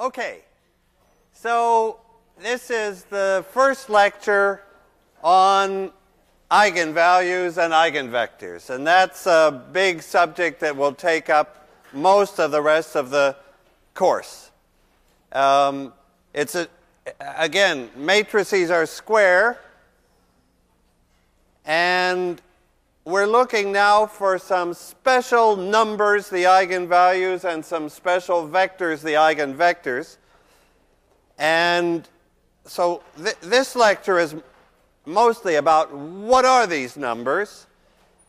Okay, so this is the first lecture on eigenvalues and eigenvectors, and that's a big subject that will take up most of the rest of the course. Um, it's a, again, matrices are square, and we're looking now for some special numbers, the eigenvalues, and some special vectors, the eigenvectors. And so th this lecture is mostly about what are these numbers,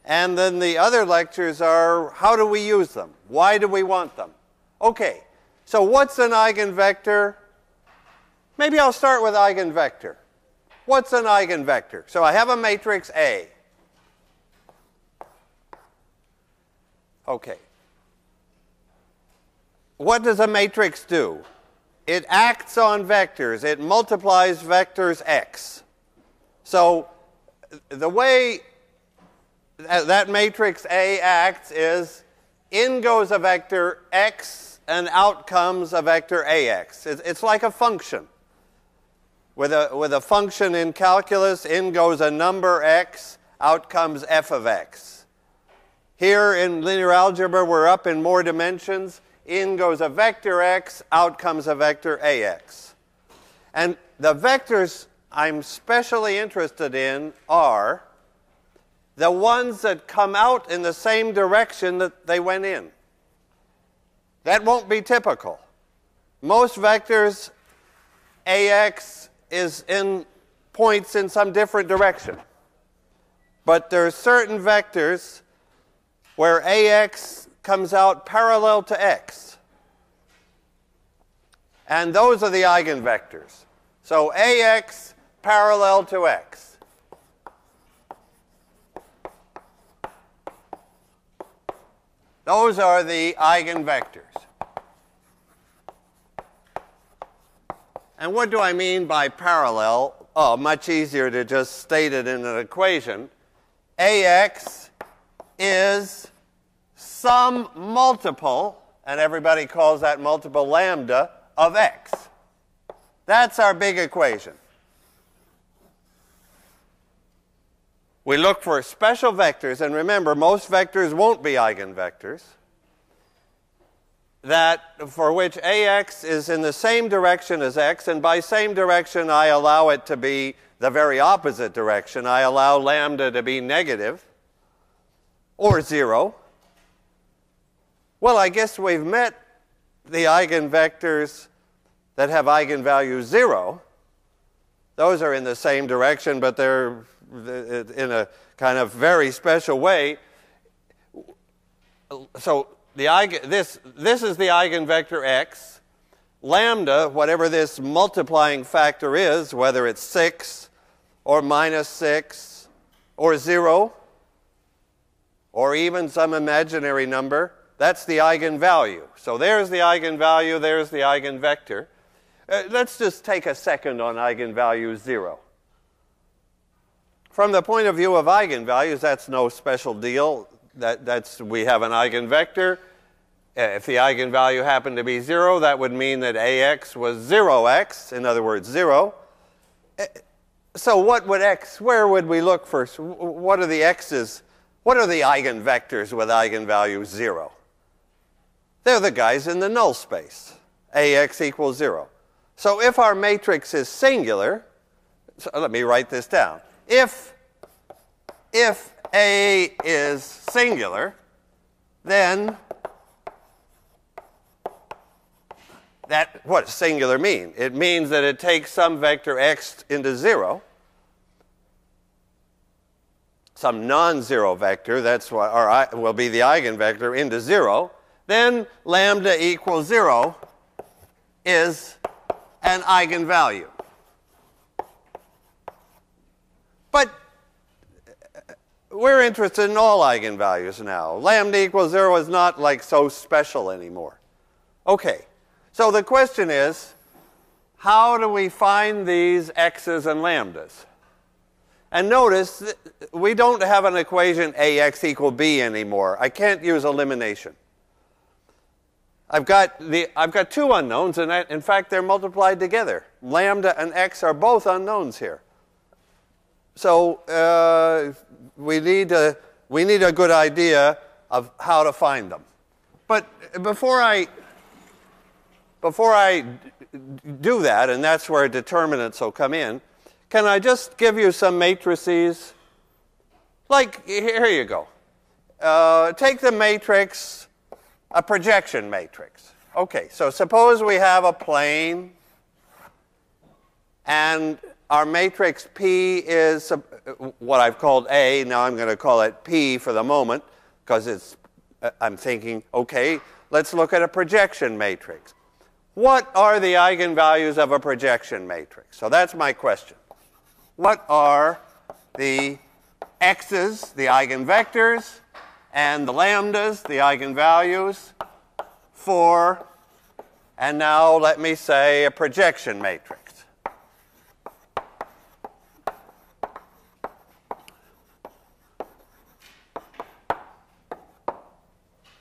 and then the other lectures are how do we use them? Why do we want them? Okay, so what's an eigenvector? Maybe I'll start with eigenvector. What's an eigenvector? So I have a matrix A. Okay. What does a matrix do? It acts on vectors. It multiplies vectors x. So the way that matrix A acts is in goes a vector x and out comes a vector ax. It's like a function. With a, with a function in calculus, in goes a number x, out comes f of x. Here in linear algebra, we're up in more dimensions. In goes a vector x, out comes a vector ax. And the vectors I'm specially interested in are the ones that come out in the same direction that they went in. That won't be typical. Most vectors, ax is in points in some different direction. But there are certain vectors where AX comes out parallel to X. And those are the eigenvectors. So AX parallel to X. Those are the eigenvectors. And what do I mean by parallel? Oh, much easier to just state it in an equation. AX is some multiple, and everybody calls that multiple lambda, of x. That's our big equation. We look for special vectors, and remember, most vectors won't be eigenvectors, that for which ax is in the same direction as x, and by same direction I allow it to be the very opposite direction. I allow lambda to be negative or zero. Well, I guess we've met the eigenvectors that have eigenvalue 0. Those are in the same direction, but they're uh, in a kind of very special way. So the eigen, this, this is the eigenvector x. Lambda, whatever this multiplying factor is, whether it's 6 or minus 6 or 0 or even some imaginary number, that's the eigenvalue. So there's the eigenvalue, there's the eigenvector. Uh, let's just take a second on eigenvalue 0. From the point of view of eigenvalues, that's no special deal. That, that's, we have an eigenvector. Uh, if the eigenvalue happened to be 0, that would mean that ax was 0x, in other words, 0. Uh, so what would x, where would we look first? What are the x's? What are the eigenvectors with eigenvalue 0? They're the guys in the null space, AX equals 0. So if our matrix is singular, so let me write this down. If, if A is singular, then that what does singular mean? It means that it takes some vector x into 0, some non-zero vector, that's what our, will be the eigenvector, into 0, then lambda equals 0 is an eigenvalue. But we're interested in all eigenvalues now. Lambda equals 0 is not like so special anymore. Okay, so the question is, how do we find these x's and lambdas? And notice, we don't have an equation ax equal b anymore. I can't use elimination. I've got, the, I've got two unknowns, and I, in fact, they're multiplied together. Lambda and x are both unknowns here. So uh, we, need a, we need a good idea of how to find them. But before I, before I do that, and that's where determinants will come in, can I just give you some matrices? Like, here you go. Uh, take the matrix, a projection matrix. Okay, so suppose we have a plane and our matrix P is what I've called A. Now I'm going to call it P for the moment because it's, uh, I'm thinking, okay, let's look at a projection matrix. What are the eigenvalues of a projection matrix? So that's my question. What are the x's, the eigenvectors, and the lambdas, the eigenvalues, for, and now let me say a projection matrix.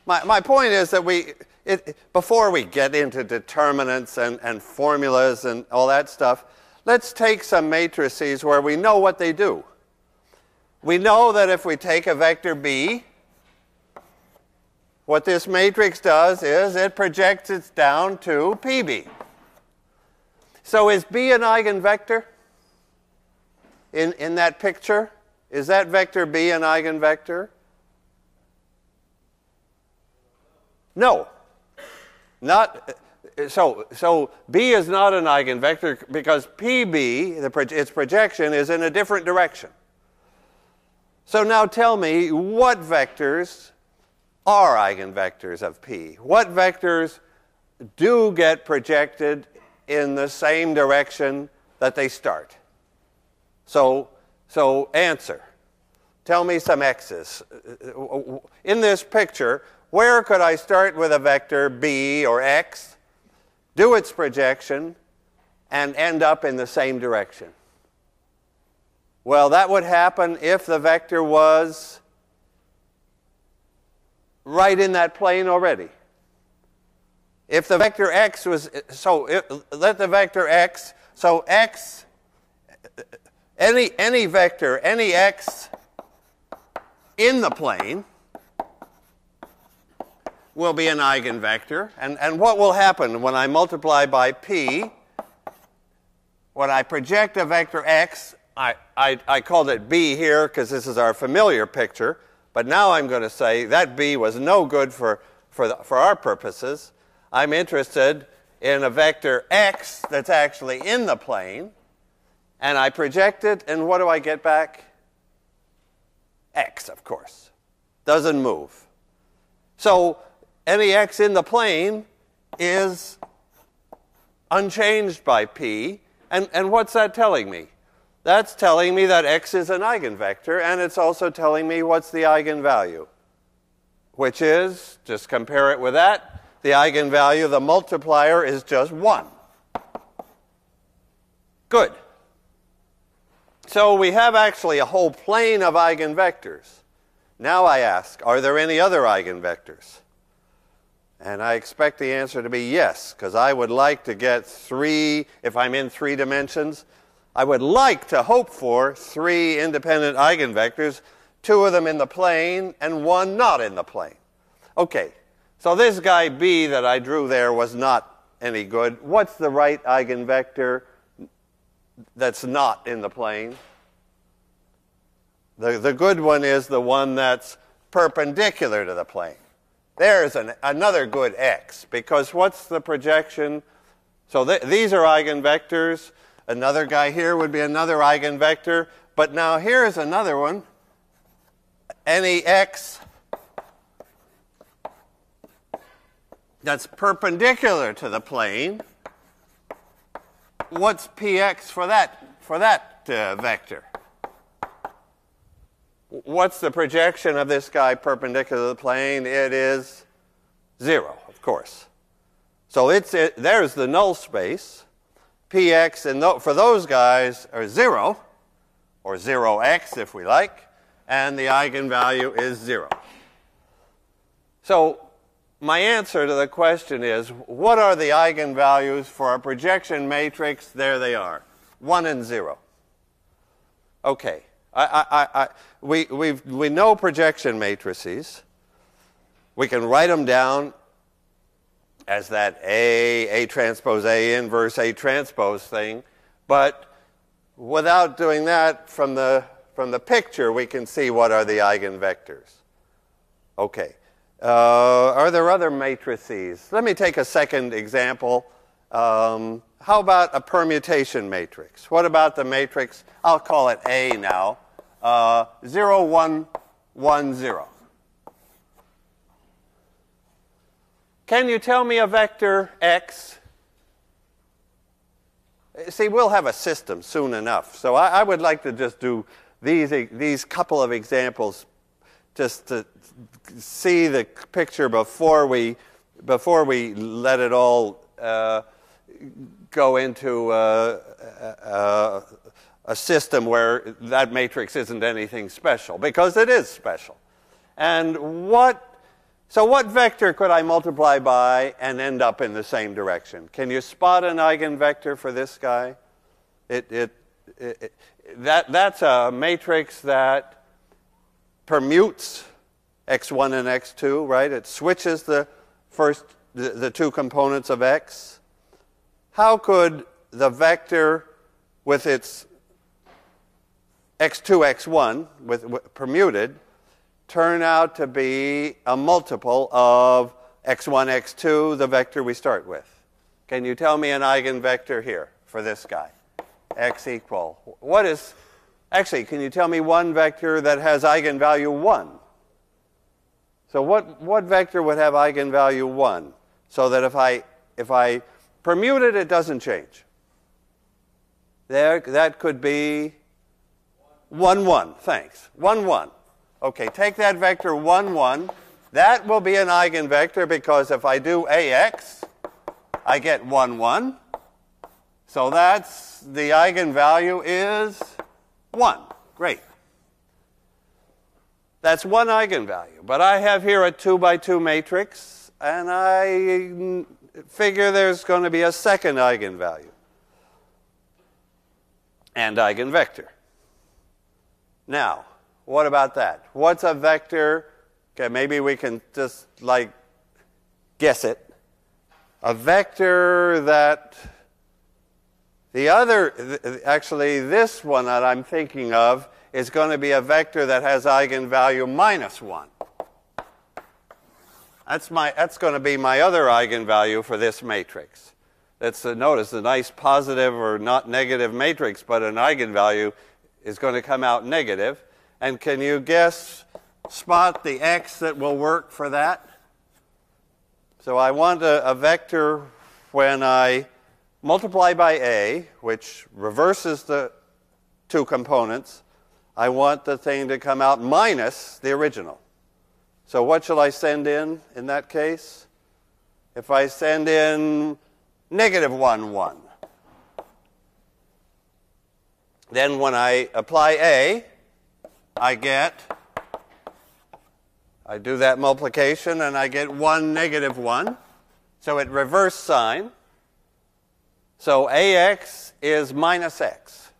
My, my point is that we, it, before we get into determinants and, and formulas and all that stuff, let's take some matrices where we know what they do. We know that if we take a vector b, what this matrix does is it projects it down to pb. So is b an eigenvector in, in that picture? Is that vector b an eigenvector? No. Not, so, so B is not an eigenvector because PB, the, its projection, is in a different direction. So now tell me what vectors are eigenvectors of P? What vectors do get projected in the same direction that they start? So, so answer. Tell me some x's. In this picture, where could I start with a vector b or x, do its projection, and end up in the same direction? Well, that would happen if the vector was right in that plane already. If the vector x was, so it, let the vector x, so x, any, any vector, any x in the plane, will be an eigenvector. And, and what will happen when I multiply by p, when I project a vector x, I, I, I called it b here because this is our familiar picture, but now I'm going to say that b was no good for, for, the, for our purposes. I'm interested in a vector x that's actually in the plane, and I project it, and what do I get back? x, of course. Doesn't move. So any x in the plane is unchanged by p. And, and what's that telling me? That's telling me that x is an eigenvector, and it's also telling me what's the eigenvalue, which is, just compare it with that, the eigenvalue, of the multiplier is just 1. Good. So we have actually a whole plane of eigenvectors. Now I ask, are there any other eigenvectors? And I expect the answer to be yes, because I would like to get three, if I'm in three dimensions, I would like to hope for three independent eigenvectors, two of them in the plane and one not in the plane. Okay, so this guy B that I drew there was not any good. What's the right eigenvector that's not in the plane? The, the good one is the one that's perpendicular to the plane. There's an, another good x, because what's the projection? So th these are eigenvectors. Another guy here would be another eigenvector. But now here's another one. Any x that's perpendicular to the plane. What's px for that, for that uh, vector? What's the projection of this guy perpendicular to the plane? It is 0, of course. So it's, it, there's the null space. Px and th for those guys are 0, or 0x if we like, and the eigenvalue is 0. So my answer to the question is what are the eigenvalues for a projection matrix? There they are 1 and 0. Okay. I, I, I, we, we we know projection matrices. We can write them down as that A, A transpose A inverse A transpose thing. But without doing that, from the, from the picture, we can see what are the eigenvectors. Okay. Uh, are there other matrices? Let me take a second example. Um, how about a permutation matrix? What about the matrix? I'll call it A now. Uh, 0, 1, 1, 0. Can you tell me a vector x? See, we'll have a system soon enough. So I, I would like to just do these, these couple of examples just to see the picture before we, before we let it all uh, go into uh, uh, a system where that matrix isn't anything special, because it is special. And what, so what vector could I multiply by and end up in the same direction? Can you spot an eigenvector for this guy? It, it, it, that, that's a matrix that permutes x1 and x2, right? It switches the first, the, the two components of x. How could the vector with its x2, x1, with, with, permuted, turn out to be a multiple of x1, x2, the vector we start with? Can you tell me an eigenvector here for this guy? x equal. What is, actually, can you tell me one vector that has eigenvalue 1? So what, what vector would have eigenvalue 1? So that if I, if I permute it, it doesn't change. There, that could be 1, 1. Thanks. 1, 1. Okay, take that vector 1, 1. That will be an eigenvector because if I do AX, I get 1, 1. So that's the eigenvalue is 1. Great. That's one eigenvalue. But I have here a 2 by 2 matrix, and I figure there's going to be a second eigenvalue and eigenvector. Now, what about that? What's a vector? Okay, maybe we can just like guess it. A vector that the other, actually, this one that I'm thinking of is going to be a vector that has eigenvalue minus 1. That's, my, that's going to be my other eigenvalue for this matrix. That's, uh, notice, a nice positive or not negative matrix, but an eigenvalue is going to come out negative. And can you guess, spot the x that will work for that? So I want a, a vector when I multiply by a, which reverses the two components, I want the thing to come out minus the original. So what shall I send in in that case? If I send in negative 1, 1, then when I apply A, I get, I do that multiplication and I get 1, negative 1. So it reverse sign. So AX is minus X.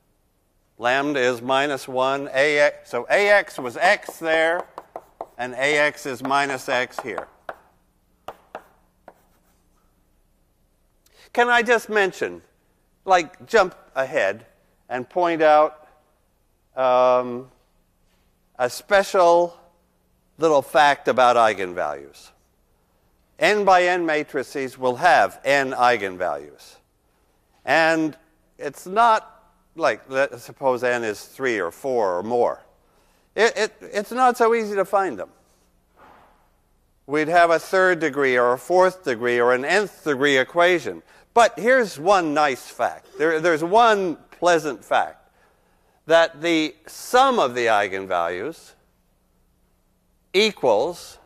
Lambda is minus 1. AX, so AX was X there, and AX is minus X here. Can I just mention, like jump ahead and point out um, a special little fact about eigenvalues? N by N matrices will have N eigenvalues. And it's not like let's suppose n is 3 or 4 or more. It, it, it's not so easy to find them. We'd have a third degree or a fourth degree or an nth degree equation. But here's one nice fact. There, there's one pleasant fact that the sum of the eigenvalues equals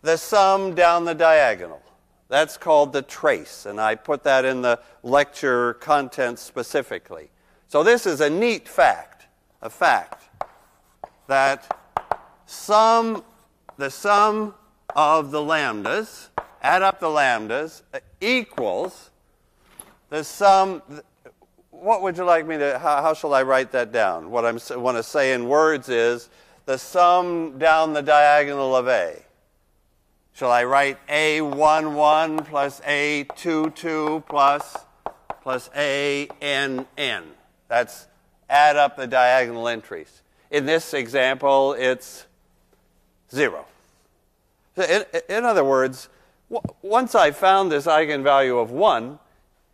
the sum down the diagonal. That's called the trace, and I put that in the lecture content specifically. So this is a neat fact, a fact that sum, the sum of the lambdas add up the lambdas, equals the sum. What would you like me to, how, how shall I write that down? What I want to say in words is the sum down the diagonal of A. Shall I write A11 plus A22 plus, plus ANN? That's add up the diagonal entries. In this example, it's zero. In, in other words, once I found this eigenvalue of 1,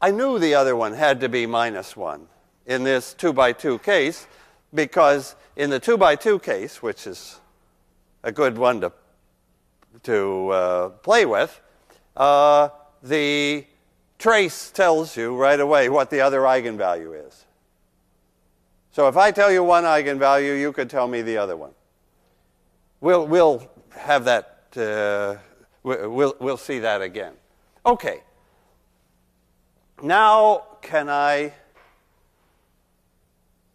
I knew the other one had to be minus 1 in this 2 by 2 case because in the 2 by 2 case, which is a good one to, to uh, play with, uh, the trace tells you right away what the other eigenvalue is. So if I tell you one eigenvalue, you could tell me the other one. We'll, we'll have that, uh, we'll, we'll see that again. Okay. Now, can I?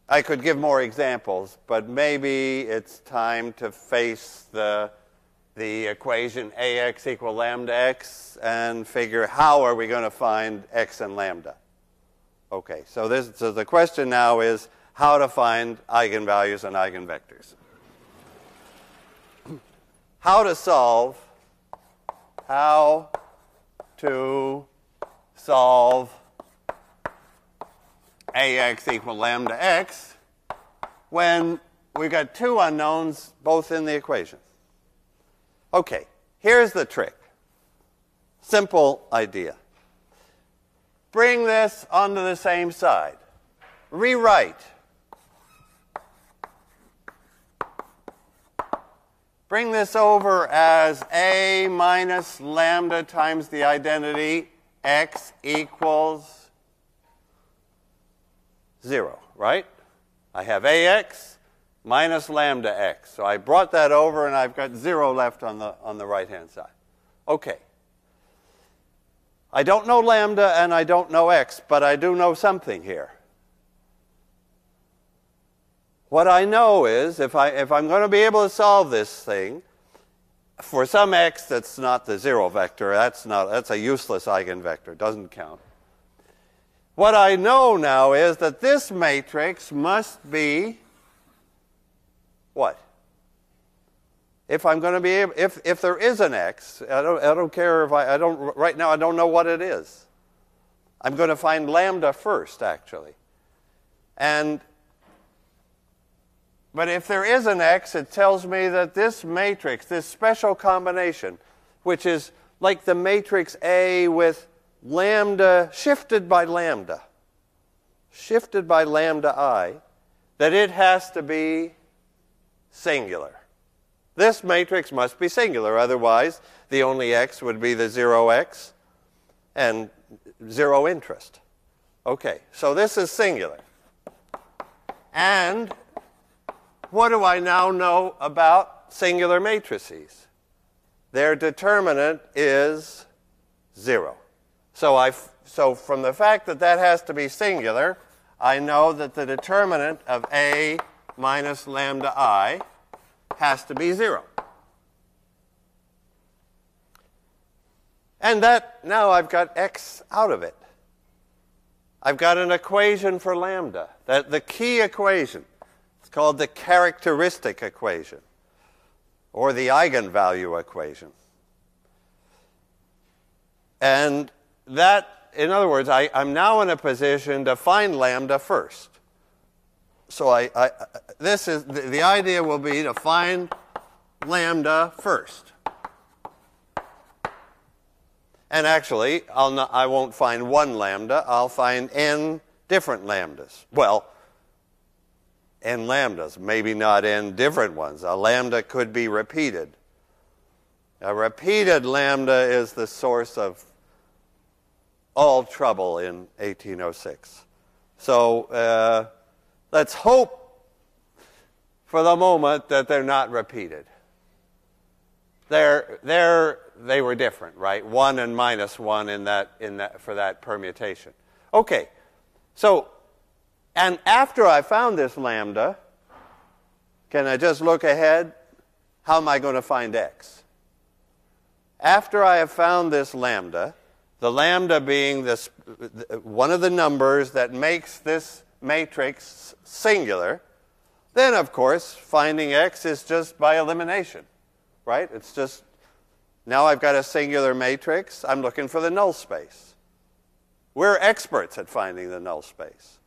I could give more examples, but maybe it's time to face the, the equation ax equal lambda x and figure how are we going to find x and lambda. Okay, so, this, so the question now is how to find eigenvalues and eigenvectors. How to solve, how to solve ax equal lambda x when we've got two unknowns both in the equation. Okay, here's the trick. Simple idea. Bring this onto the same side. Rewrite Bring this over as A minus lambda times the identity x equals 0, right? I have ax minus lambda x. So I brought that over and I've got 0 left on the, on the right hand side. Okay. I don't know lambda and I don't know x, but I do know something here. What I know is if, I, if I'm going to be able to solve this thing, for some x that's not the zero vector, that's, not, that's a useless eigenvector, doesn't count. What I know now is that this matrix must be what? If I'm going to be able, if, if there is an x, I don't, I don't care if I, I don't, right now I don't know what it is. I'm going to find lambda first, actually. And but if there is an X, it tells me that this matrix, this special combination, which is like the matrix A with lambda shifted by lambda, shifted by lambda i, that it has to be singular. This matrix must be singular, otherwise, the only x would be the 0x and zero interest. Okay, so this is singular. And what do I now know about singular matrices? Their determinant is zero. So, I, so from the fact that that has to be singular, I know that the determinant of A minus lambda i has to be zero. And that, now I've got x out of it. I've got an equation for lambda, that the key equation called the characteristic equation or the eigenvalue equation. And that, in other words, I, am now in a position to find lambda first. So I, I this is the, the idea will be to find lambda first. And actually, I'll not, I won't find one lambda, I'll find n different lambdas. Well, n lambdas, maybe not n different ones. A lambda could be repeated. A repeated lambda is the source of all trouble in 1806. So uh, let's hope for the moment that they're not repeated. They're, they're, they were different, right? One and minus one in that, in that, for that permutation. Okay, so and after I found this lambda, can I just look ahead? How am I going to find x? after I have found this lambda, the lambda being this, one of the numbers that makes this matrix singular, then of course finding x is just by elimination, right? It's just now I've got a singular matrix, I'm looking for the null space. We're experts at finding the null space.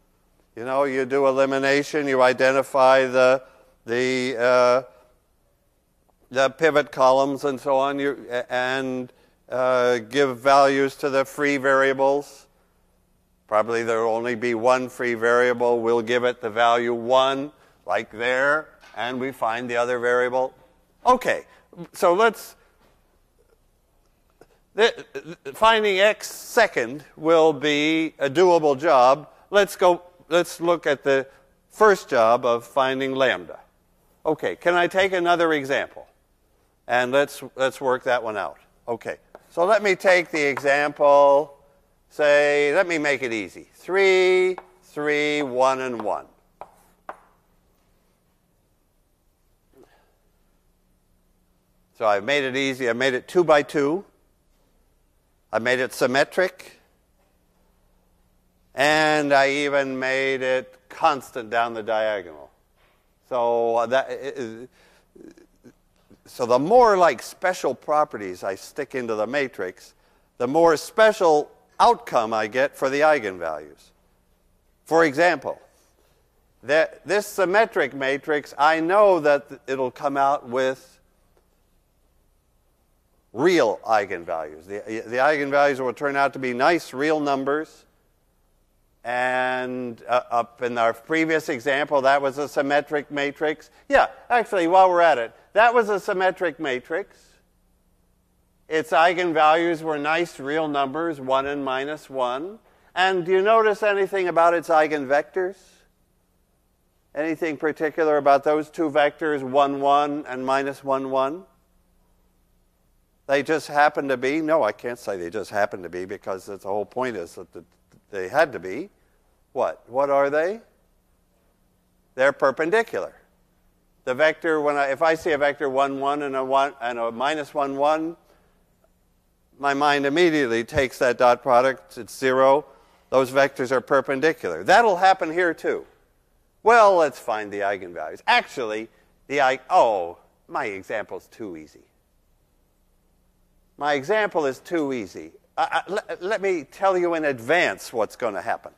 You know, you do elimination, you identify the, the, uh, the pivot columns and so on, you, and uh, give values to the free variables. Probably there will only be one free variable. We'll give it the value 1, like there, and we find the other variable. Okay, so let's finding x second will be a doable job. Let's go. Let's look at the first job of finding lambda. Okay, can I take another example? And let's let's work that one out. Okay. So let me take the example. Say, let me make it easy. 3, 3, 1, and 1. So I've made it easy. I made it 2 by 2. I made it symmetric. And I even made it constant down the diagonal. So uh, that so the more like special properties I stick into the matrix, the more special outcome I get for the eigenvalues. For example, that this symmetric matrix, I know that it'll come out with real eigenvalues. The, the eigenvalues will turn out to be nice real numbers. And uh, up in our previous example, that was a symmetric matrix. Yeah, actually, while we're at it, that was a symmetric matrix. Its eigenvalues were nice real numbers, 1 and minus 1. And do you notice anything about its eigenvectors? Anything particular about those two vectors, 1, 1 and minus 1, 1? They just happen to be? No, I can't say they just happen to be because the whole point is that they had to be. What? What are they? They're perpendicular. The vector, when I, if I see a vector 1, 1 and a, 1 and a minus 1, 1, my mind immediately takes that dot product, it's 0. Those vectors are perpendicular. That'll happen here too. Well, let's find the eigenvalues. Actually, the I oh, my example's too easy. My example is too easy. I, let, let me tell you in advance what's going to happen.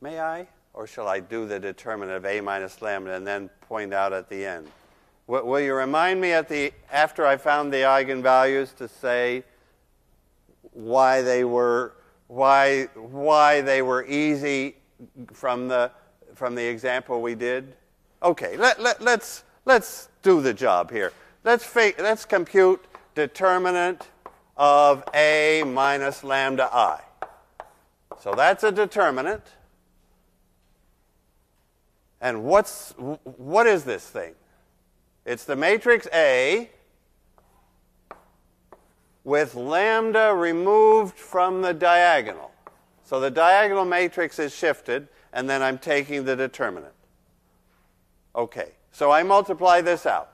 May I? Or shall I do the determinant of a minus lambda and then point out at the end? Will you remind me at the, after I found the eigenvalues to say why they were, why, why they were easy from the, from the example we did? Okay, let, let, let's, let's do the job here. Let's, let's compute determinant of A minus lambda I. So that's a determinant. And what's, what is this thing? It's the matrix A with lambda removed from the diagonal. So the diagonal matrix is shifted, and then I'm taking the determinant. Okay, so I multiply this out.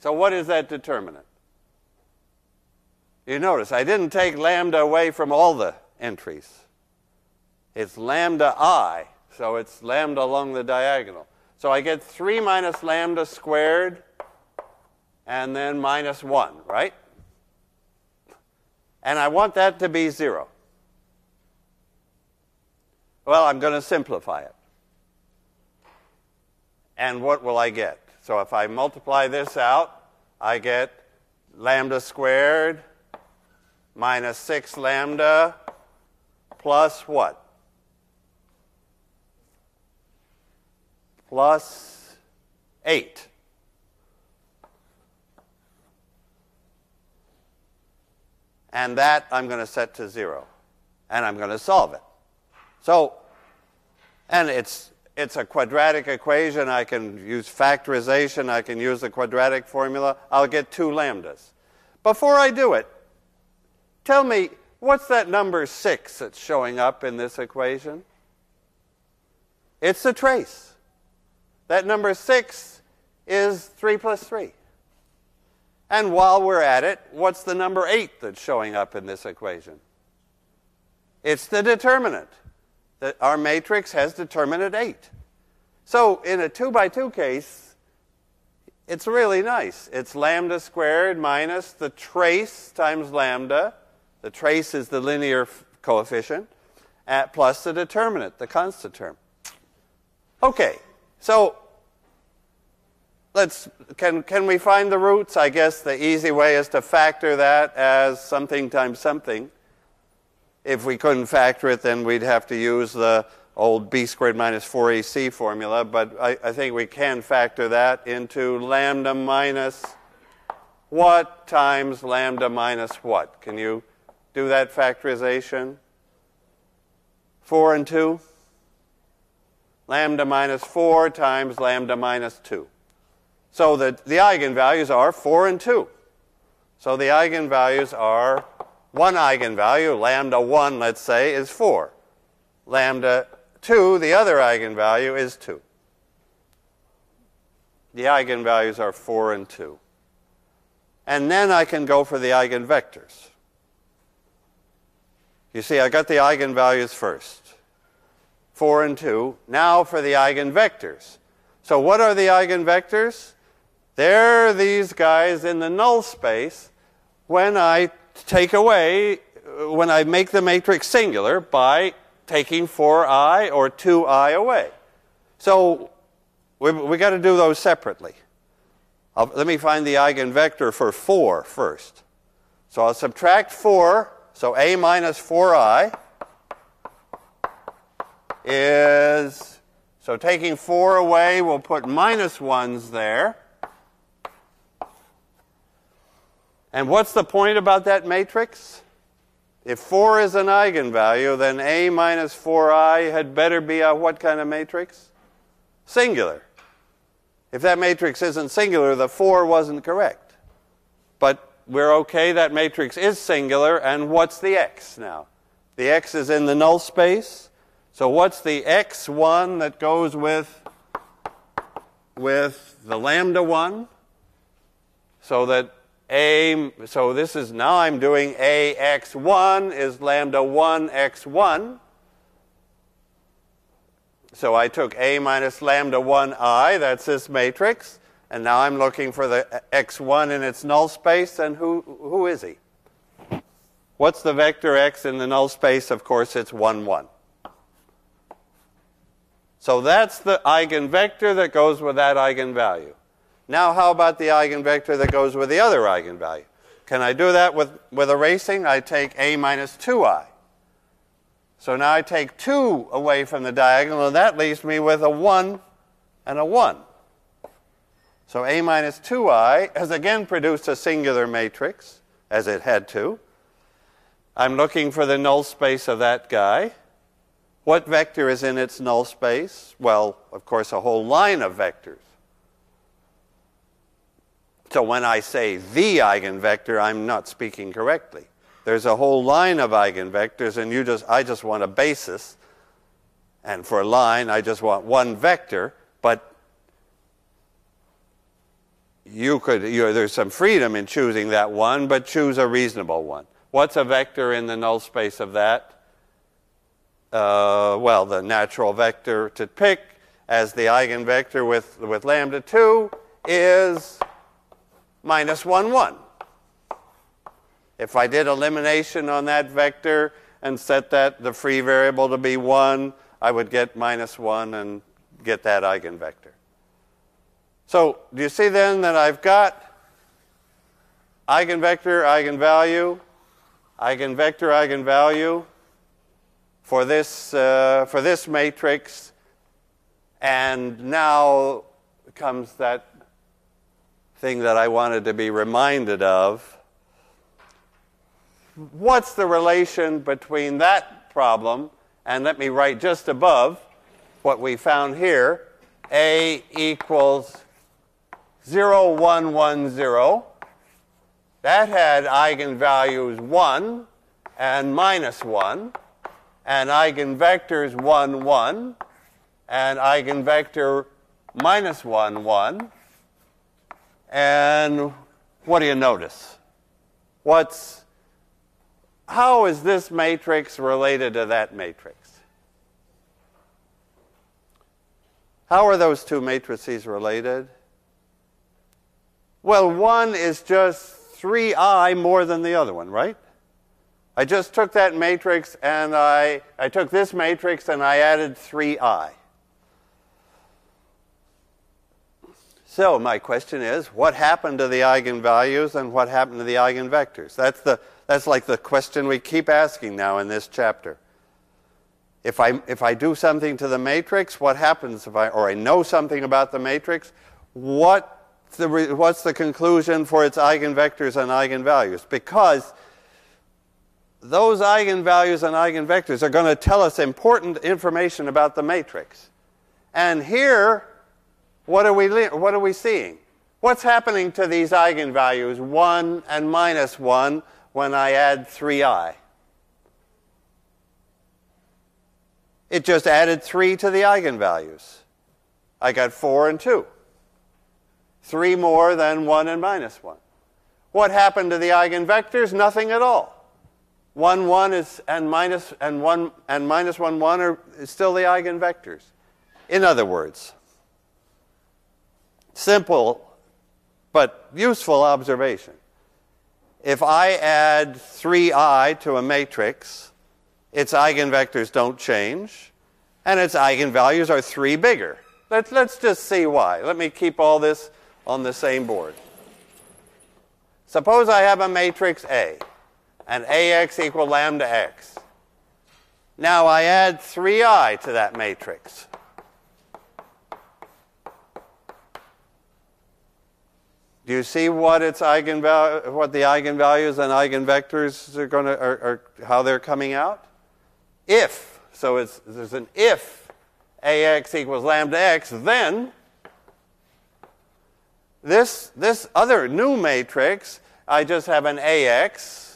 So what is that determinant? You notice I didn't take lambda away from all the entries. It's lambda i, so it's lambda along the diagonal. So I get 3 minus lambda squared and then minus 1, right? And I want that to be 0. Well, I'm going to simplify it. And what will I get? So if I multiply this out, I get lambda squared minus 6 lambda plus what? Plus 8. And that I'm going to set to 0. And I'm going to solve it. So, and it's it's a quadratic equation. I can use factorization. I can use the quadratic formula. I'll get two lambdas. Before I do it, tell me, what's that number 6 that's showing up in this equation? It's the trace. That number 6 is 3 plus 3. And while we're at it, what's the number 8 that's showing up in this equation? It's the determinant. That our matrix has determinant 8. So in a 2 by 2 case, it's really nice. It's lambda squared minus the trace times lambda. The trace is the linear coefficient, at plus the determinant, the constant term. Okay, so let's can can we find the roots? I guess the easy way is to factor that as something times something. If we couldn't factor it, then we'd have to use the old b squared minus 4ac formula, but I, I think we can factor that into lambda minus what times lambda minus what? Can you do that factorization? 4 and 2? Lambda minus 4 times lambda minus 2. So the, the eigenvalues are 4 and 2. So the eigenvalues are one eigenvalue, lambda 1, let's say, is 4. Lambda 2, the other eigenvalue, is 2. The eigenvalues are 4 and 2. And then I can go for the eigenvectors. You see, I got the eigenvalues first 4 and 2. Now for the eigenvectors. So, what are the eigenvectors? They're these guys in the null space when I take away, uh, when I make the matrix singular by taking 4i or 2i away. So we, we got to do those separately. I'll, let me find the eigenvector for 4 first. So I'll subtract 4, so a minus 4i is, so taking 4 away, we'll put minus 1s there. And what's the point about that matrix? If 4 is an eigenvalue, then A minus 4i had better be a what kind of matrix? Singular. If that matrix isn't singular, the 4 wasn't correct. But we're okay, that matrix is singular, and what's the x now? The x is in the null space. So what's the x1 that goes with, with the lambda 1? So that a, so this is now I'm doing AX1 is lambda 1 x1. So I took A minus lambda 1i, that's this matrix, and now I'm looking for the x1 in its null space, and who, who is he? What's the vector x in the null space? Of course, it's 1, 1. So that's the eigenvector that goes with that eigenvalue. Now, how about the eigenvector that goes with the other eigenvalue? Can I do that with, with erasing? I take a minus 2i. So now I take 2 away from the diagonal, and that leaves me with a 1 and a 1. So a minus 2i has again produced a singular matrix, as it had to. I'm looking for the null space of that guy. What vector is in its null space? Well, of course, a whole line of vectors. So when I say the eigenvector, I'm not speaking correctly. There's a whole line of eigenvectors, and you just, I just want a basis. And for a line, I just want one vector, but you could, there's some freedom in choosing that one, but choose a reasonable one. What's a vector in the null space of that? Uh, well, the natural vector to pick as the eigenvector with, with lambda 2 is minus 1, 1. If I did elimination on that vector and set that the free variable to be 1, I would get minus 1 and get that eigenvector. So do you see then that I've got eigenvector, eigenvalue, eigenvector, eigenvalue for this, uh, for this matrix, and now comes that thing that I wanted to be reminded of. What's the relation between that problem and let me write just above what we found here A equals 0, 1, 1, 0. That had eigenvalues 1 and minus 1, and eigenvectors 1, 1, and eigenvector minus 1, 1. And what do you notice? What's, how is this matrix related to that matrix? How are those two matrices related? Well, one is just 3i more than the other one, right? I just took that matrix and I, I took this matrix and I added 3i. So my question is, what happened to the eigenvalues and what happened to the eigenvectors? That's, the, that's like the question we keep asking now in this chapter. If I, if I do something to the matrix, what happens if I, or I know something about the matrix, what the, what's the conclusion for its eigenvectors and eigenvalues? Because those eigenvalues and eigenvectors are going to tell us important information about the matrix. And here, what are we, what are we seeing? What's happening to these eigenvalues, 1 and minus 1, when I add 3i? It just added 3 to the eigenvalues. I got 4 and 2. 3 more than 1 and minus 1. What happened to the eigenvectors? Nothing at all. 1, 1 is, and minus, and 1, and minus 1, 1 are still the eigenvectors. In other words, simple but useful observation. If I add 3i to a matrix, its eigenvectors don't change, and its eigenvalues are 3 bigger. Let's, let's just see why. Let me keep all this on the same board. Suppose I have a matrix A and ax equal lambda x. Now I add 3i to that matrix. Do you see what its eigenvalue, what the eigenvalues and eigenvectors are going to, are, are, how they're coming out? If, so there's an if ax equals lambda x, then this, this other new matrix, I just have an ax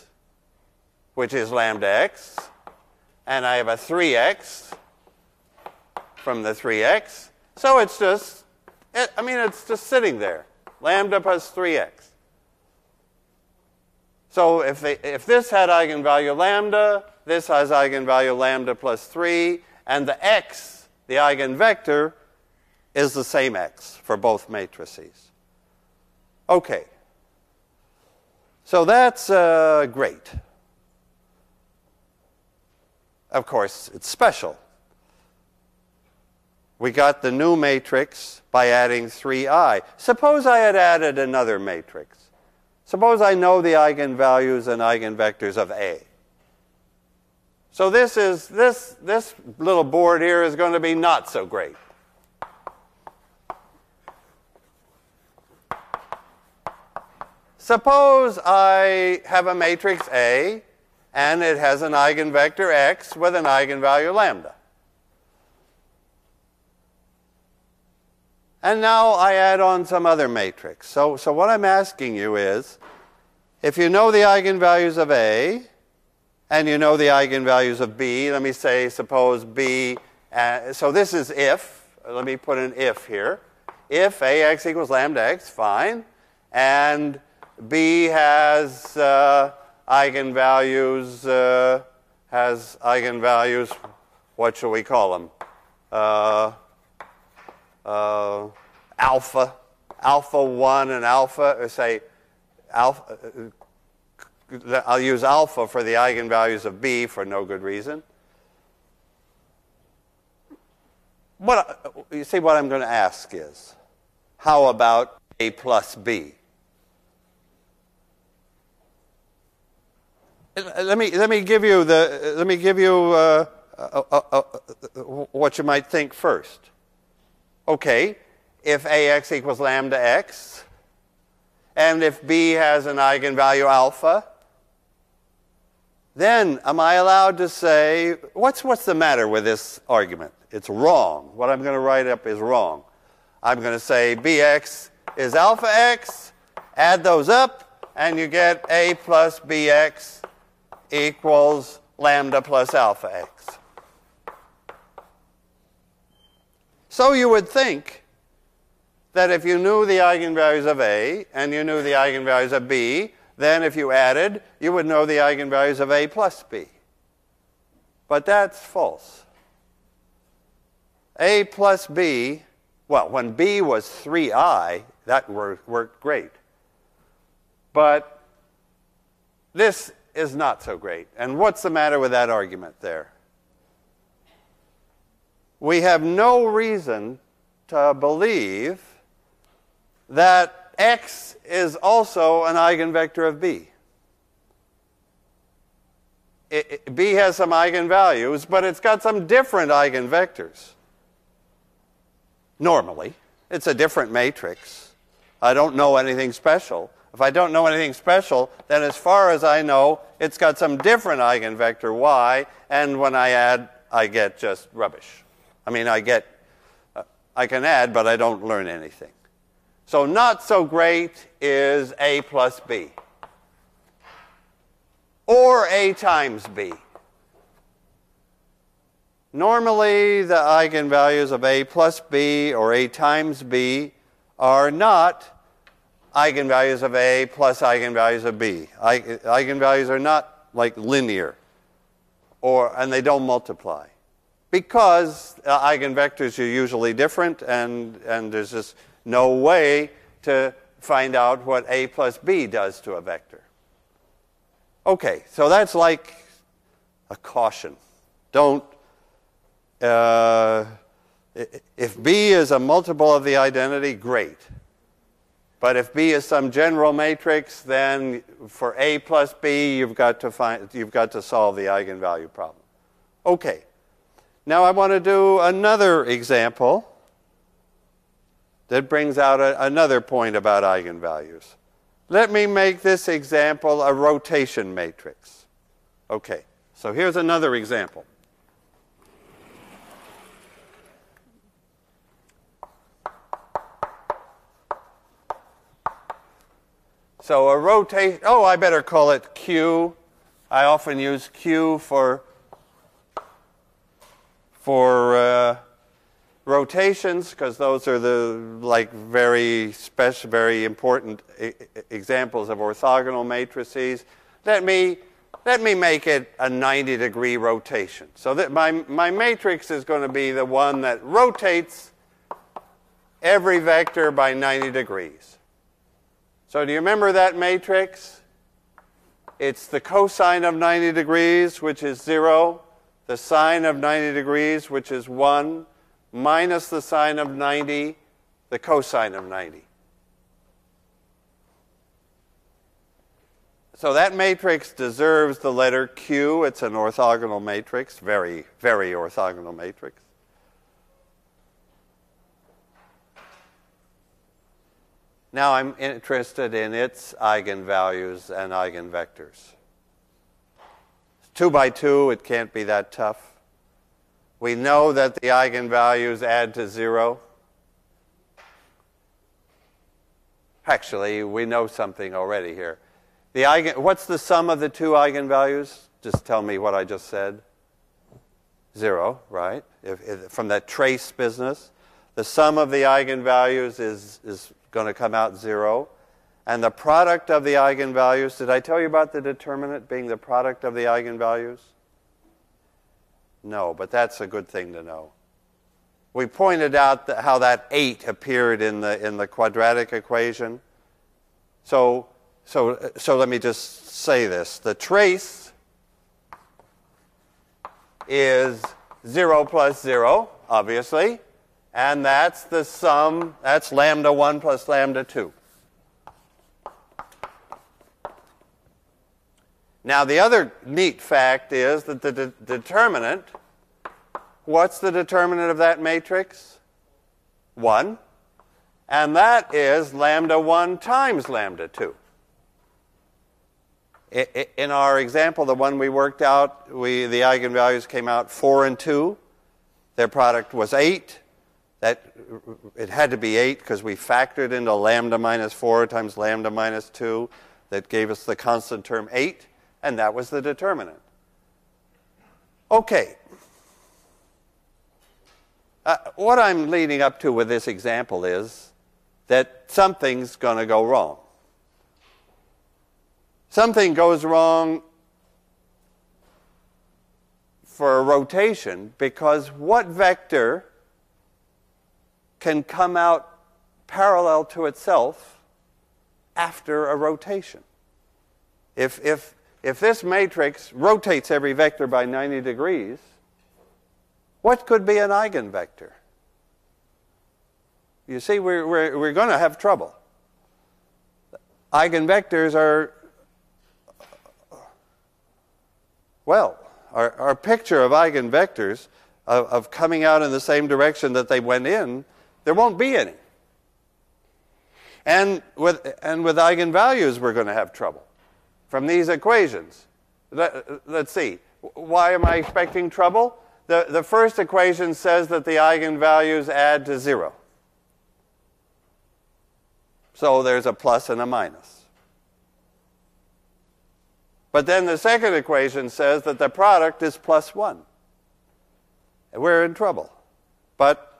which is lambda x, and I have a 3x from the 3x. So it's just, it, I mean, it's just sitting there. Lambda plus 3x. So if, they, if this had eigenvalue lambda, this has eigenvalue lambda plus 3, and the x, the eigenvector, is the same x for both matrices. Okay. So that's uh, great. Of course, it's special. We got the new matrix by adding 3i. Suppose I had added another matrix. Suppose I know the eigenvalues and eigenvectors of A. So this is this this little board here is going to be not so great. Suppose I have a matrix A and it has an eigenvector x with an eigenvalue lambda. And now I add on some other matrix. So, so what I'm asking you is, if you know the eigenvalues of A, and you know the eigenvalues of B, let me say, suppose B, uh, so this is if, let me put an if here. If AX equals lambda x, fine, and B has uh, eigenvalues, uh, has eigenvalues, what shall we call them? Uh, uh, alpha, alpha 1 and alpha, or say alpha, uh, I'll use alpha for the eigenvalues of B for no good reason. What, you see, what I'm going to ask is, how about A plus B? Let me let me give you the let me give you uh, uh, uh, uh, what you might think first. Okay, if ax equals lambda x, and if b has an eigenvalue alpha, then am I allowed to say what's what's the matter with this argument? It's wrong. What I'm going to write up is wrong. I'm going to say bx is alpha x. Add those up, and you get a plus bx equals lambda plus alpha x. So you would think that if you knew the eigenvalues of A and you knew the eigenvalues of B, then if you added, you would know the eigenvalues of A plus B. But that's false. A plus B, well, when B was 3i, that worked great. But this is not so great. And what's the matter with that argument there? We have no reason to believe that x is also an eigenvector of B. It, it, B has some eigenvalues, but it's got some different eigenvectors. Normally, it's a different matrix. I don't know anything special. If I don't know anything special, then as far as I know, it's got some different eigenvector y, and when I add, I get just rubbish. I mean, I get, uh, I can add, but I don't learn anything. So not so great is a plus b. Or a times b. Normally, the eigenvalues of a plus b or a times b are not eigenvalues of A plus eigenvalues of B. Eigenvalues are not like linear, or, and they don't multiply. Because uh, eigenvectors are usually different, and, and there's just no way to find out what A plus B does to a vector. Okay, so that's like a caution. Don't, uh, if B is a multiple of the identity, great. But if B is some general matrix, then for A plus B, you've got to, find, you've got to solve the eigenvalue problem. Okay. Now I want to do another example that brings out a, another point about eigenvalues. Let me make this example a rotation matrix. Okay, so here's another example. So a rotation, oh, I better call it Q. I often use Q for, for uh, rotations because those are the like very special, very important examples of orthogonal matrices. Let me, let me make it a 90 degree rotation. So that my, my matrix is going to be the one that rotates every vector by 90 degrees. So do you remember that matrix? It's the cosine of 90 degrees, which is 0, the sine of 90 degrees, which is 1, minus the sine of 90, the cosine of 90. So that matrix deserves the letter Q. It's an orthogonal matrix, very, very orthogonal matrix. Now I'm interested in its eigenvalues and eigenvectors. Two by two, it can't be that tough. We know that the eigenvalues add to zero. Actually, we know something already here. The eigen, what's the sum of the two eigenvalues? Just tell me what I just said. Zero, right? If, if, from that trace business. The sum of the eigenvalues is, is going to come out zero. And the product of the eigenvalues, did I tell you about the determinant being the product of the eigenvalues? No, but that's a good thing to know. We pointed out that how that 8 appeared in the, in the quadratic equation. So, so, so let me just say this. The trace is 0 plus 0, obviously and that's the sum, that's lambda 1 plus lambda 2. Now, the other neat fact is that the de- determinant, what's the determinant of that matrix? 1. And that is lambda 1 times lambda 2. In our example, the one we worked out, we, the eigenvalues came out 4 and 2. Their product was 8. That it had to be 8 because we factored into lambda minus 4 times lambda minus 2 that gave us the constant term 8, and that was the determinant. Okay. Uh, what I'm leading up to with this example is that something's going to go wrong. Something goes wrong for a rotation because what vector can come out parallel to itself after a rotation? If, if, if this matrix rotates every vector by 90 degrees, what could be an eigenvector? You see, we're, we're, we're going to have trouble. Eigenvectors are, well, our, our picture of eigenvectors, of, of coming out in the same direction that they went in, there won't be any. And with, and with eigenvalues, we're going to have trouble from these equations. Let, us see. Why am I expecting trouble? The, the first equation says that the eigenvalues add to zero. So there's a plus and a minus. But then the second equation says that the product is plus 1. And we're in trouble. But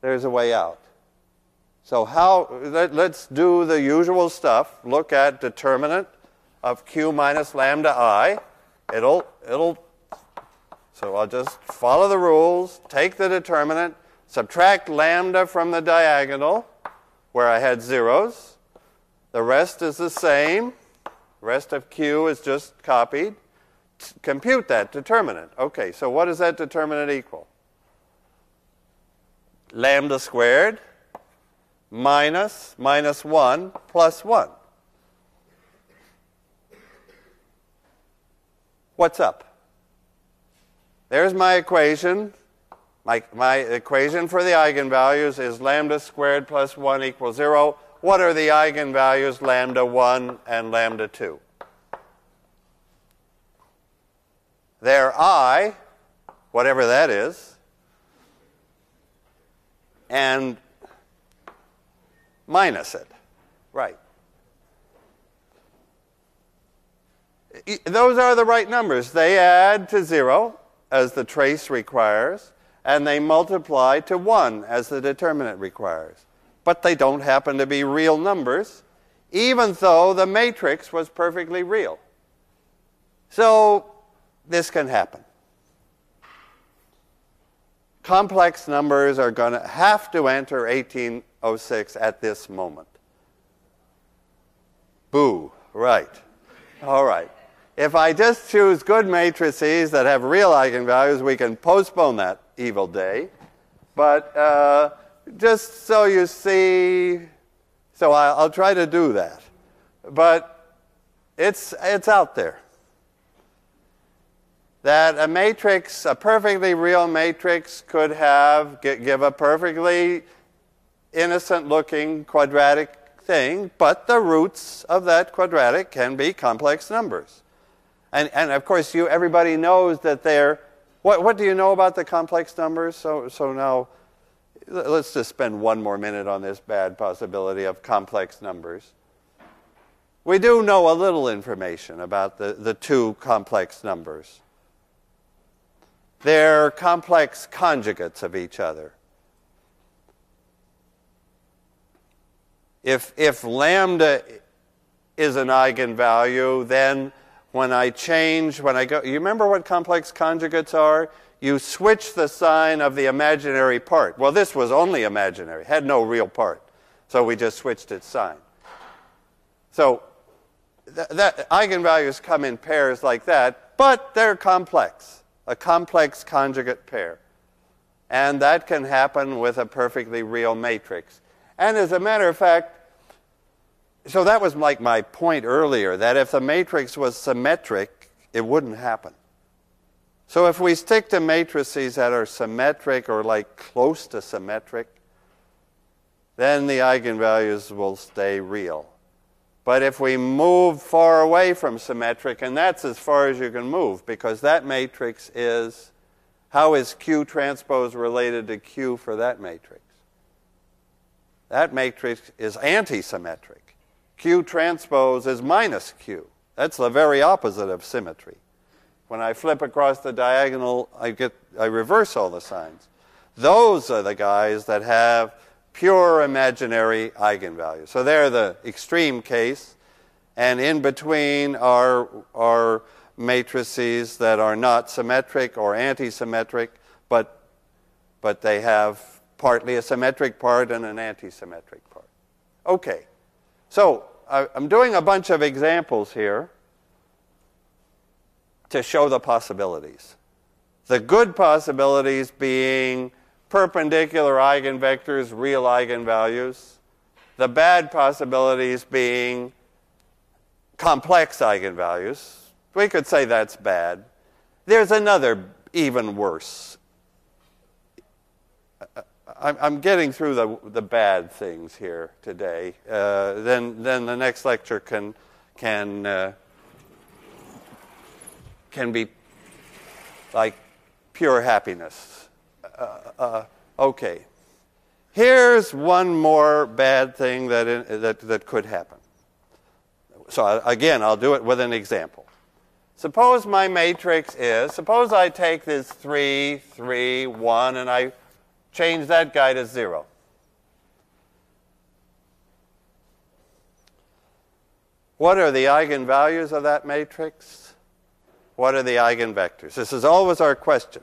there's a way out. So how let, us do the usual stuff. Look at determinant of q minus lambda i. It'll it'll so I'll just follow the rules, take the determinant, subtract lambda from the diagonal where I had zeros. The rest is the same. Rest of Q is just copied. compute that determinant. Okay, so what does that determinant equal? Lambda squared minus minus 1 plus 1. What's up? There's my equation. My, my equation for the eigenvalues is lambda squared plus 1 equals 0. What are the eigenvalues lambda 1 and lambda 2? They're i, whatever that is, and minus it. Right. Those are the right numbers. They add to 0 as the trace requires and they multiply to 1 as the determinant requires. But they don't happen to be real numbers, even though the matrix was perfectly real. So this can happen. Complex numbers are going to have to enter 1806 at this moment. Boo, right. All right. If I just choose good matrices that have real eigenvalues, we can postpone that evil day. But uh, just so you see, so I, I'll try to do that. But it's, it's out there. That a matrix, a perfectly real matrix, could have, give a perfectly innocent looking quadratic thing, but the roots of that quadratic can be complex numbers. And, and of course, you, everybody knows that they're what, what do you know about the complex numbers? So, so now let's just spend one more minute on this bad possibility of complex numbers. We do know a little information about the, the two complex numbers. They're complex conjugates of each other. If, if lambda is an eigenvalue, then when I change, when I go, you remember what complex conjugates are? You switch the sign of the imaginary part. Well, this was only imaginary, had no real part. So we just switched its sign. So th- that eigenvalues come in pairs like that, but they're complex, a complex conjugate pair. And that can happen with a perfectly real matrix. And as a matter of fact, so that was like my point earlier that if the matrix was symmetric, it wouldn't happen. So if we stick to matrices that are symmetric or like close to symmetric, then the eigenvalues will stay real. But if we move far away from symmetric, and that's as far as you can move, because that matrix is how is Q transpose related to Q for that matrix? That matrix is anti-symmetric. Q transpose is minus Q. That's the very opposite of symmetry. When I flip across the diagonal, I, get, I reverse all the signs. Those are the guys that have pure imaginary eigenvalues. So they're the extreme case, and in between are, are matrices that are not symmetric or antisymmetric, but, but they have partly a symmetric part and an antisymmetric part. Okay, so I, I'm doing a bunch of examples here to show the possibilities. The good possibilities being perpendicular eigenvectors, real eigenvalues. The bad possibilities being complex eigenvalues. We could say that's bad. There's another even worse. I'm getting through the, the bad things here today. Uh, then, then the next lecture can, can, uh, can be like pure happiness. Uh, uh okay. Here's one more bad thing that, that, that could happen. So, again, I'll do it with an example. Suppose my matrix is, suppose I take this 3, 3, 1, and I change that guy to 0. What are the eigenvalues of that matrix? What are the eigenvectors? This is always our question.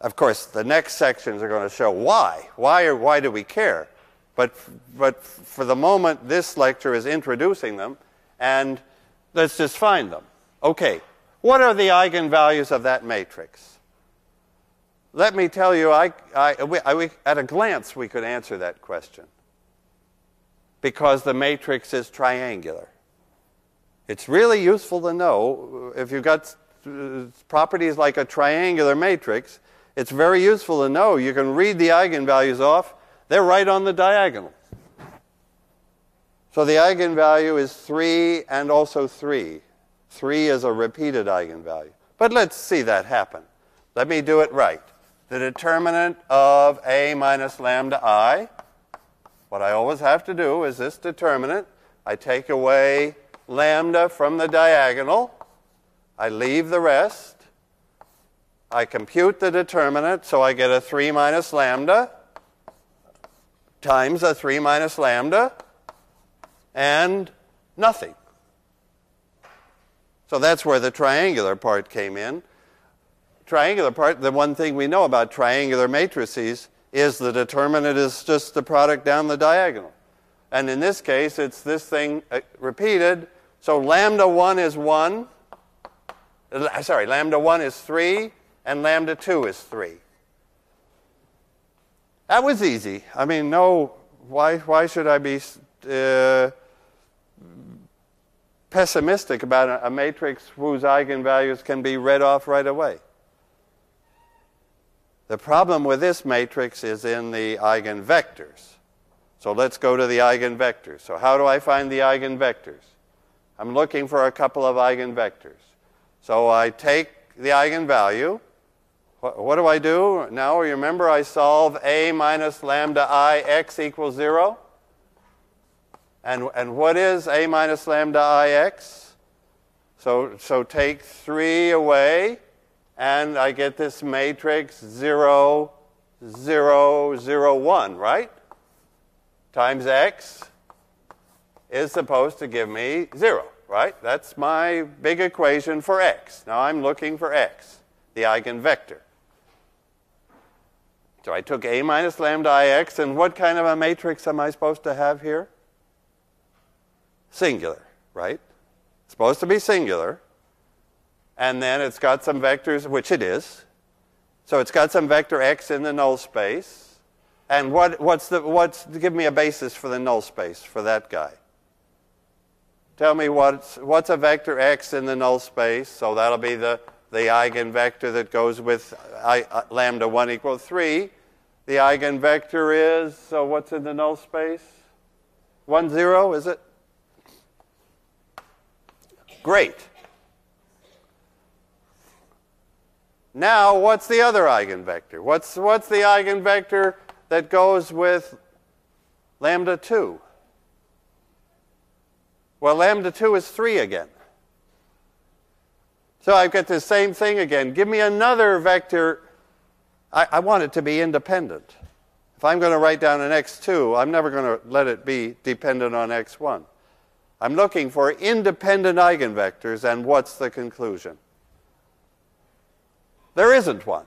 Of course, the next sections are going to show why. Why or why do we care? But, but for the moment, this lecture is introducing them, and let's just find them. Okay, what are the eigenvalues of that matrix? Let me tell you, I, I, I, at a glance, we could answer that question. Because the matrix is triangular. It's really useful to know if you've got uh, properties like a triangular matrix, it's very useful to know you can read the eigenvalues off, they're right on the diagonal. So the eigenvalue is 3 and also 3. 3 is a repeated eigenvalue. But let's see that happen. Let me do it right. The determinant of a minus lambda i, what I always have to do is this determinant. I take away lambda from the diagonal. I leave the rest. I compute the determinant, so I get a 3 minus lambda times a 3 minus lambda and nothing. So that's where the triangular part came in. Triangular part, the one thing we know about triangular matrices is the determinant is just the product down the diagonal. And in this case, it's this thing uh, repeated. So lambda 1 is 1. Uh, sorry, lambda 1 is 3, and lambda 2 is 3. That was easy. I mean, no, why, why should I be uh, pessimistic about a, a matrix whose eigenvalues can be read off right away. The problem with this matrix is in the eigenvectors. So let's go to the eigenvectors. So how do I find the eigenvectors? I'm looking for a couple of eigenvectors. So I take the eigenvalue. What, what do I do? Now remember I solve a minus lambda i x equals 0? And, and what is a minus lambda ix? So, so take 3 away, and I get this matrix 0, 0, 0, 1, right? Times x is supposed to give me 0, right? That's my big equation for x. Now I'm looking for x, the eigenvector. So I took a minus lambda ix, and what kind of a matrix am I supposed to have here? singular, right? It's supposed to be singular. And then it's got some vectors, which it is. So it's got some vector x in the null space. And what, what's the, what's, give me a basis for the null space for that guy. Tell me what's, what's a vector x in the null space. So that'll be the, the eigenvector that goes with I, uh, lambda 1 equals 3. The eigenvector is, so what's in the null space? 1, 0, is it? Great. Now, what's the other eigenvector? What's, what's the eigenvector that goes with lambda 2? Well, lambda 2 is 3 again. So I've got the same thing again. Give me another vector. I, I want it to be independent. if I'm going to write down an x2, I'm never going to let it be dependent on x1. I'm looking for independent eigenvectors, and what's the conclusion? There isn't one.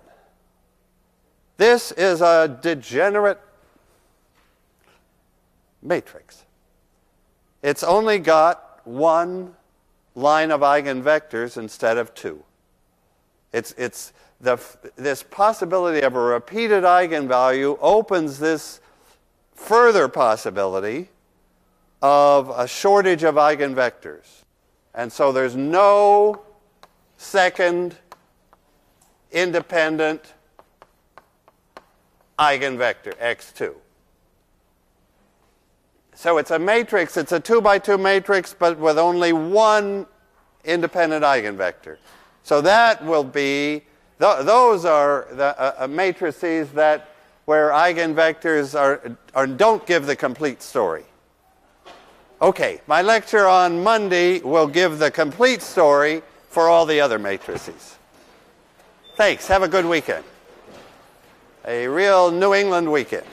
This is a degenerate matrix. It's only got one line of eigenvectors instead of two. It's, it's the, this possibility of a repeated eigenvalue opens this further possibility of a shortage of eigenvectors. And so there's no second independent eigenvector, x2. So it's a matrix, it's a 2 by 2 matrix, but with only one independent eigenvector. So that will be, th those are the uh, uh, matrices that where eigenvectors are, are, don't give the complete story. Okay, my lecture on Monday will give the complete story for all the other matrices. Thanks. Have a good weekend. A real New England weekend.